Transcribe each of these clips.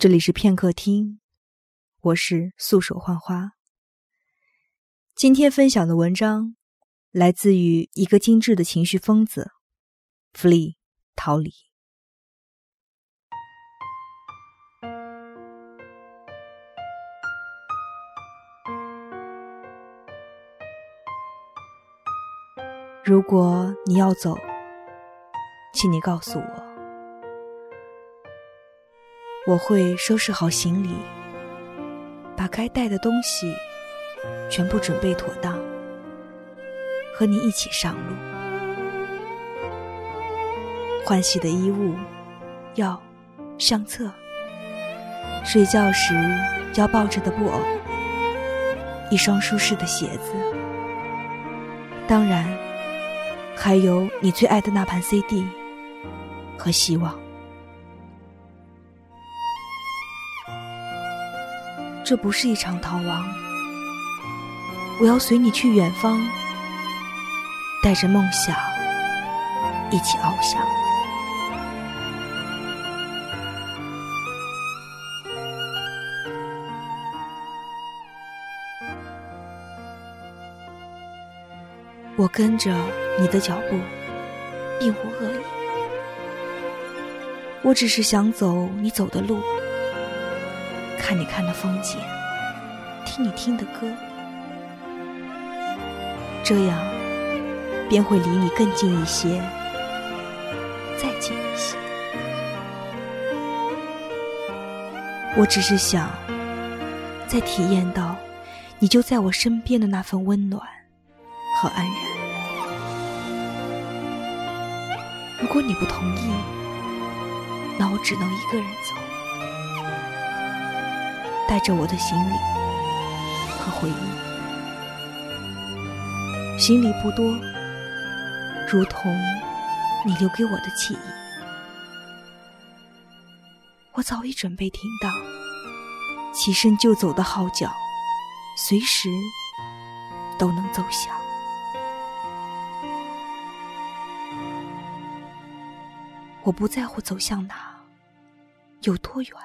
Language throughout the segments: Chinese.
这里是片刻听，我是素手幻花。今天分享的文章来自于一个精致的情绪疯子，Flee 逃离。如果你要走，请你告诉我。我会收拾好行李，把该带的东西全部准备妥当，和你一起上路。换洗的衣物、药、相册，睡觉时要抱着的布偶，一双舒适的鞋子，当然还有你最爱的那盘 CD 和希望。这不是一场逃亡，我要随你去远方，带着梦想一起翱翔。我跟着你的脚步，并无恶意，我只是想走你走的路。看你看的风景，听你听的歌，这样便会离你更近一些，再近一些。我只是想，再体验到你就在我身边的那份温暖和安然。如果你不同意，那我只能一个人。带着我的行李和回忆，行李不多，如同你留给我的记忆。我早已准备停当，起身就走的号角，随时都能奏响。我不在乎走向哪，有多远。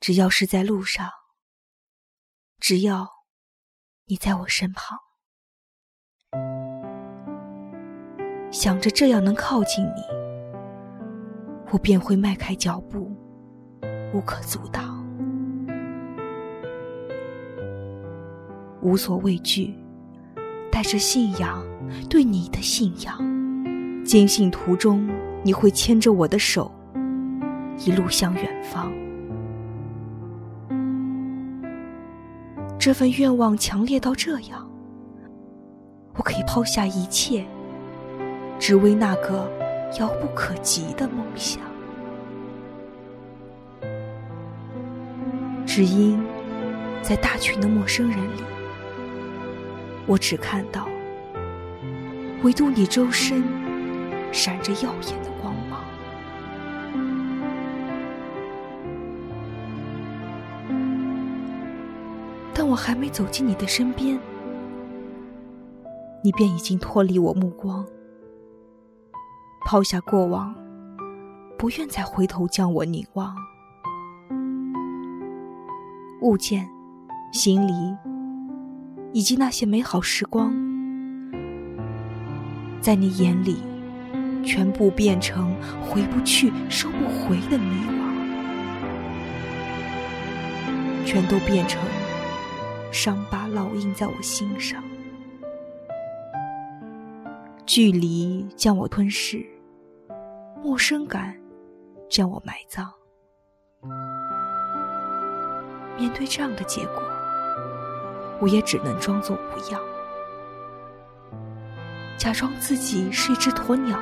只要是在路上，只要你在我身旁，想着这样能靠近你，我便会迈开脚步，无可阻挡，无所畏惧，带着信仰，对你的信仰，坚信途中你会牵着我的手，一路向远方。这份愿望强烈到这样，我可以抛下一切，只为那个遥不可及的梦想。只因在大群的陌生人里，我只看到唯独你周身闪着耀眼的光但我还没走进你的身边，你便已经脱离我目光，抛下过往，不愿再回头将我凝望。物件、行李，以及那些美好时光，在你眼里，全部变成回不去、收不回的迷惘，全都变成。伤疤烙印在我心上，距离将我吞噬，陌生感将我埋葬。面对这样的结果，我也只能装作不要，假装自己是一只鸵鸟，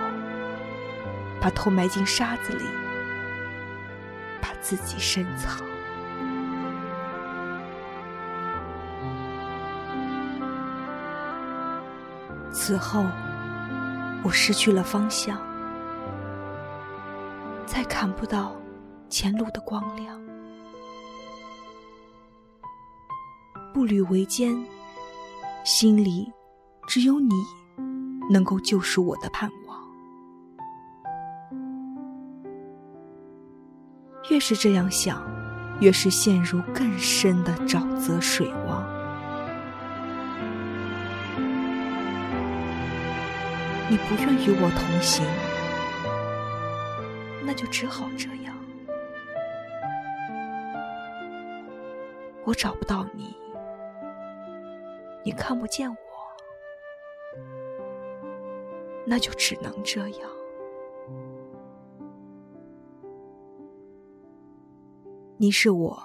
把头埋进沙子里，把自己深藏。此后，我失去了方向，再看不到前路的光亮。步履维艰，心里只有你能够救赎我的盼望。越是这样想，越是陷入更深的沼泽水汪。你不愿与我同行，那就只好这样。我找不到你，你看不见我，那就只能这样。你是我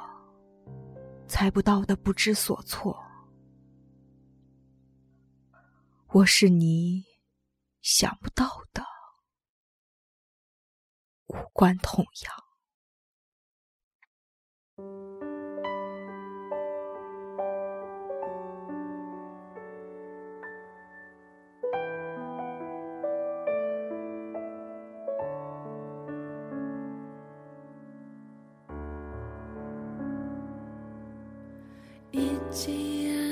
猜不到的不知所措，我是你想不到的无关痛痒。记。心